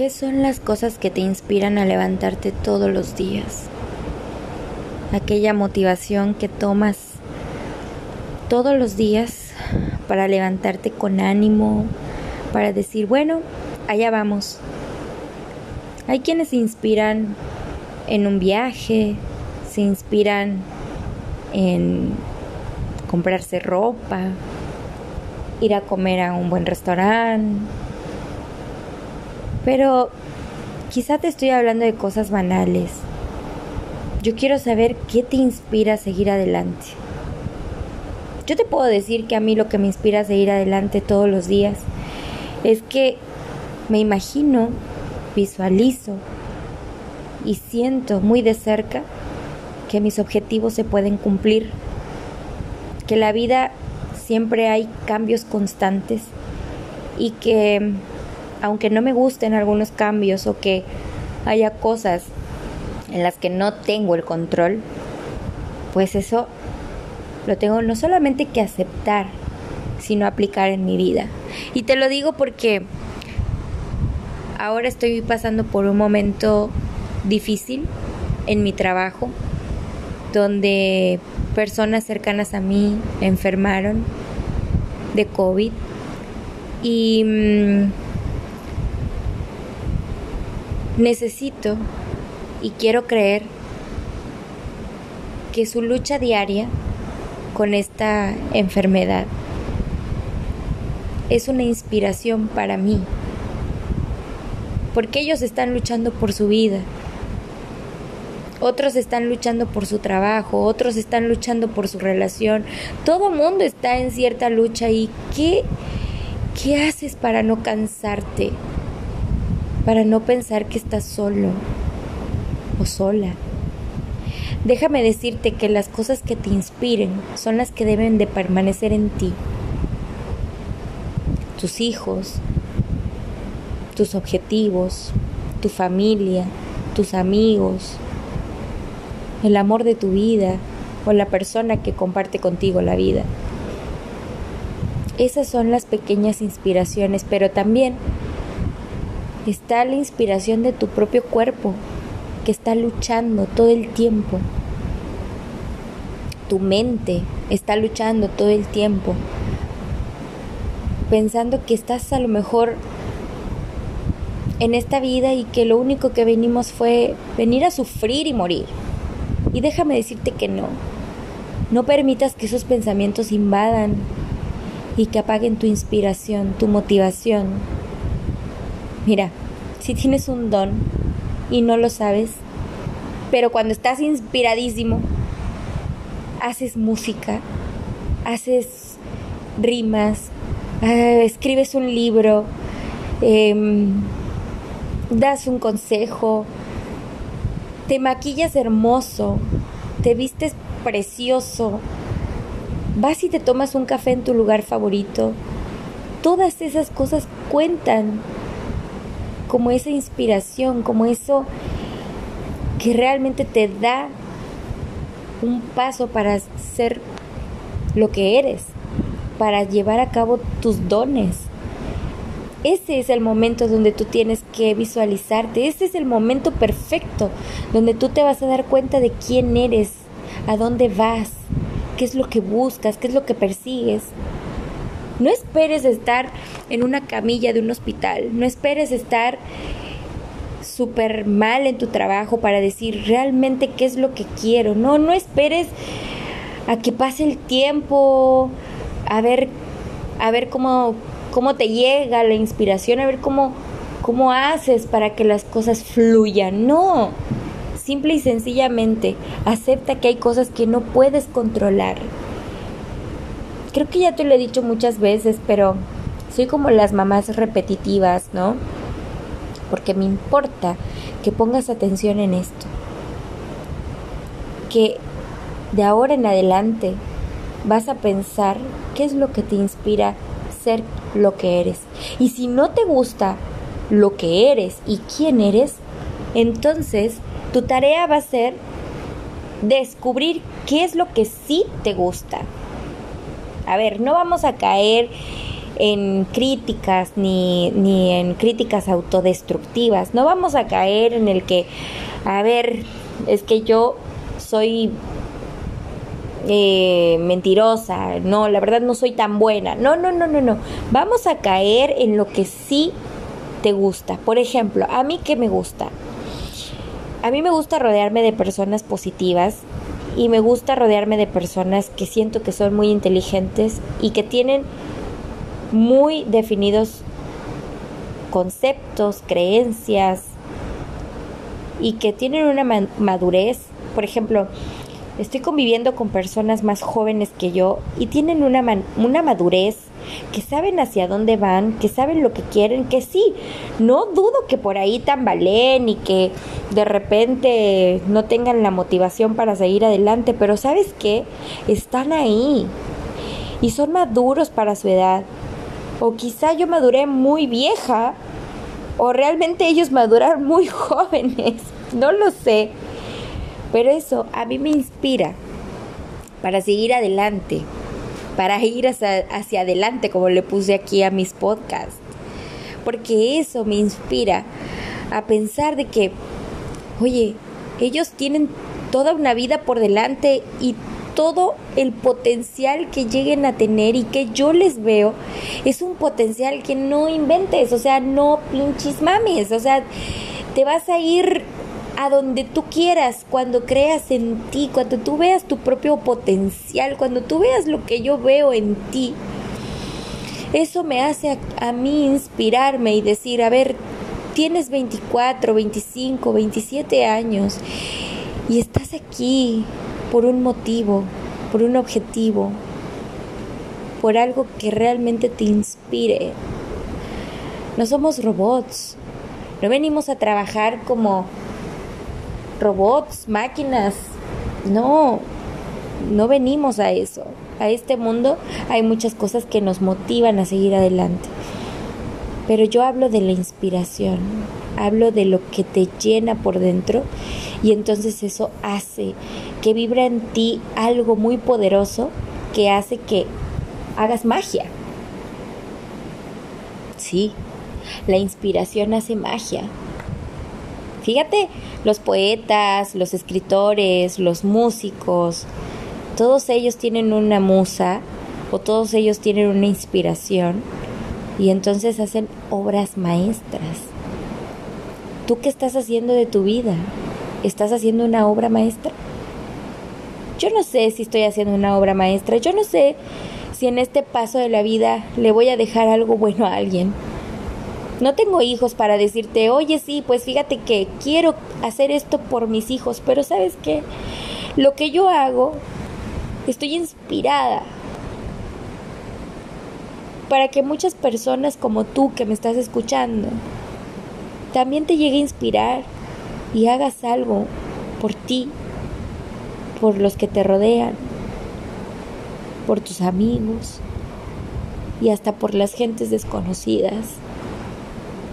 ¿Qué son las cosas que te inspiran a levantarte todos los días? Aquella motivación que tomas todos los días para levantarte con ánimo, para decir, bueno, allá vamos. Hay quienes se inspiran en un viaje, se inspiran en comprarse ropa, ir a comer a un buen restaurante, pero quizá te estoy hablando de cosas banales. Yo quiero saber qué te inspira a seguir adelante. Yo te puedo decir que a mí lo que me inspira a seguir adelante todos los días es que me imagino, visualizo y siento muy de cerca que mis objetivos se pueden cumplir, que la vida siempre hay cambios constantes y que aunque no me gusten algunos cambios o que haya cosas en las que no tengo el control, pues eso lo tengo no solamente que aceptar, sino aplicar en mi vida. Y te lo digo porque ahora estoy pasando por un momento difícil en mi trabajo, donde personas cercanas a mí enfermaron de COVID y mm, Necesito y quiero creer que su lucha diaria con esta enfermedad es una inspiración para mí, porque ellos están luchando por su vida, otros están luchando por su trabajo, otros están luchando por su relación, todo mundo está en cierta lucha y ¿qué, qué haces para no cansarte? Para no pensar que estás solo o sola. Déjame decirte que las cosas que te inspiren son las que deben de permanecer en ti. Tus hijos, tus objetivos, tu familia, tus amigos, el amor de tu vida o la persona que comparte contigo la vida. Esas son las pequeñas inspiraciones, pero también está la inspiración de tu propio cuerpo, que está luchando todo el tiempo. Tu mente está luchando todo el tiempo, pensando que estás a lo mejor en esta vida y que lo único que venimos fue venir a sufrir y morir. Y déjame decirte que no. No permitas que esos pensamientos invadan y que apaguen tu inspiración, tu motivación, Mira, si tienes un don y no lo sabes, pero cuando estás inspiradísimo, haces música, haces rimas, ah, escribes un libro, em, das un consejo, te maquillas hermoso, te vistes precioso, vas y te tomas un café en tu lugar favorito. Todas esas cosas cuentan como esa inspiración, como eso que realmente te da un paso para ser lo que eres, para llevar a cabo tus dones. Ese es el momento donde tú tienes que visualizarte, ese es el momento perfecto donde tú te vas a dar cuenta de quién eres, a dónde vas, qué es lo que buscas, qué es lo que persigues. No esperes estar en una camilla de un hospital, no esperes estar súper mal en tu trabajo para decir realmente qué es lo que quiero. No, no esperes a que pase el tiempo, a ver, a ver cómo, cómo te llega la inspiración, a ver cómo, cómo haces para que las cosas fluyan. No, simple y sencillamente acepta que hay cosas que no puedes controlar creo que ya te lo he dicho muchas veces, pero soy como las mamás repetitivas, ¿no? Porque me importa que pongas atención en esto. Que de ahora en adelante vas a pensar qué es lo que te inspira ser lo que eres. Y si no te gusta lo que eres y quién eres, entonces tu tarea va a ser descubrir qué es lo que sí te gusta. A ver, no vamos a caer en críticas ni, ni en críticas autodestructivas. No vamos a caer en el que, a ver, es que yo soy eh, mentirosa, no, la verdad no soy tan buena. No, no, no, no, no. Vamos a caer en lo que sí te gusta. Por ejemplo, a mí qué me gusta. A mí me gusta rodearme de personas positivas y me gusta rodearme de personas que siento que son muy inteligentes y que tienen muy definidos conceptos, creencias y que tienen una madurez. Por ejemplo, estoy conviviendo con personas más jóvenes que yo y tienen una, una madurez, que saben hacia dónde van, que saben lo que quieren, que sí, no dudo que por ahí tambaleen y que de repente no tengan la motivación para seguir adelante, pero sabes qué, están ahí y son maduros para su edad. O quizá yo maduré muy vieja o realmente ellos maduraron muy jóvenes, no lo sé. Pero eso a mí me inspira para seguir adelante, para ir hacia, hacia, adelante, como le puse aquí a mis podcasts. Porque eso me inspira a pensar de que, oye, ellos tienen toda una vida por delante y todo el potencial que lleguen a tener y que yo les veo es un potencial que no inventes, o sea, no pinches mames, o sea, te vas a ir a donde tú quieras, cuando creas en ti, cuando tú veas tu propio potencial, cuando tú veas lo que yo veo en ti. Eso me hace a, mí inspirarme y decir, a ver, tienes 24, 25, 27 años y estás aquí por un motivo, por un objetivo, por algo que realmente te inspire. No somos robots, no venimos a trabajar como robots, máquinas. No, no venimos a eso. A este mundo hay muchas cosas que nos motivan a seguir adelante. Pero yo hablo de la inspiración, hablo de lo que te llena por dentro y entonces eso hace que vibra en ti algo muy poderoso que hace que hagas magia. Sí, la inspiración hace magia. Fíjate, los poetas, los escritores, los músicos, todos ellos tienen una musa o todos ellos tienen una inspiración y entonces hacen obras maestras. ¿Tú qué estás haciendo de tu vida? ¿Estás haciendo una obra maestra? Yo no sé si estoy haciendo una obra maestra, yo no sé si en este paso de la vida le voy a dejar algo bueno a alguien. No tengo hijos para decirte, oye, sí, pues fíjate que quiero hacer esto por mis hijos, pero sabes qué, lo que yo hago, estoy inspirada para que muchas personas como tú que me estás escuchando, también te llegue a inspirar y hagas algo por ti, por los que te rodean, por tus amigos y hasta por las gentes desconocidas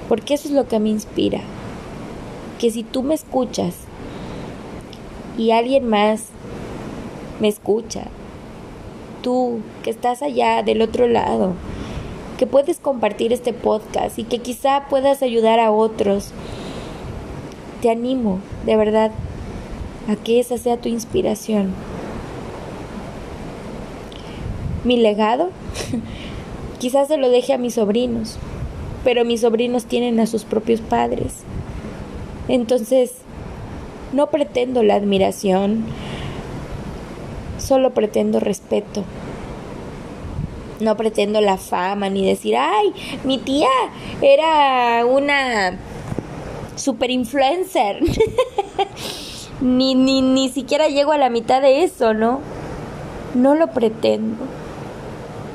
porque eso es lo que me inspira. Que si tú me escuchas y alguien más me escucha, tú que estás allá del otro lado, que puedes compartir este podcast y que quizá puedas ayudar a otros, te animo, de verdad, a que esa sea tu inspiración. Mi legado, quizás se lo deje a mis sobrinos, pero mis sobrinos tienen a sus propios padres. Entonces, no pretendo la admiración, solo pretendo respeto. No pretendo la fama ni decir, ay, mi tía era una super influencer. ni, ni, ni siquiera llego a la mitad de eso, ¿no? No lo pretendo.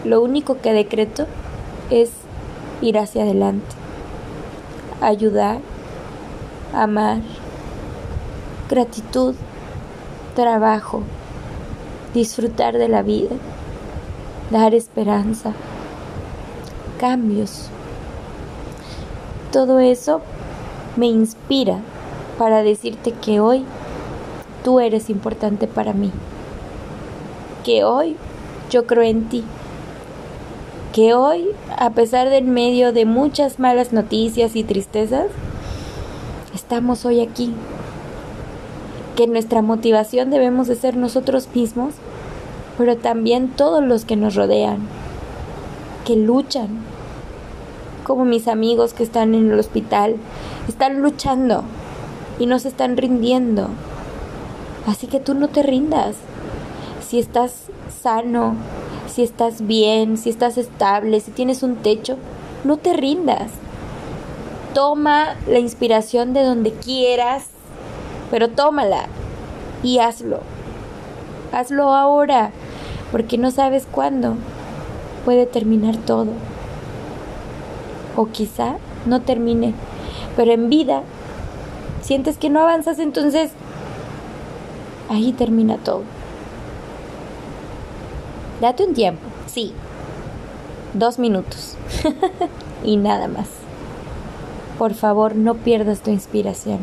Lo único que decreto es ir hacia adelante, ayudar, amar, gratitud, trabajo, disfrutar de la vida, dar esperanza, cambios. Todo eso me inspira para decirte que hoy tú eres importante para mí, que hoy yo creo en ti que hoy, a pesar de en medio de muchas malas noticias y tristezas, estamos hoy aquí. Que nuestra motivación debemos de ser nosotros mismos, pero también todos los que nos rodean, que luchan, como mis amigos que están en el hospital, están luchando y no se están rindiendo. Así que tú no te rindas. Si estás sano, si estás bien, si estás estable, si tienes un techo, no te rindas. Toma la inspiración de donde quieras, pero tómala y hazlo. Hazlo ahora, porque no sabes cuándo puede terminar todo. O quizá no termine, pero en vida sientes que no avanzas, entonces ahí termina todo. Date un tiempo, sí. Dos minutos. y nada más. Por favor, no pierdas tu inspiración.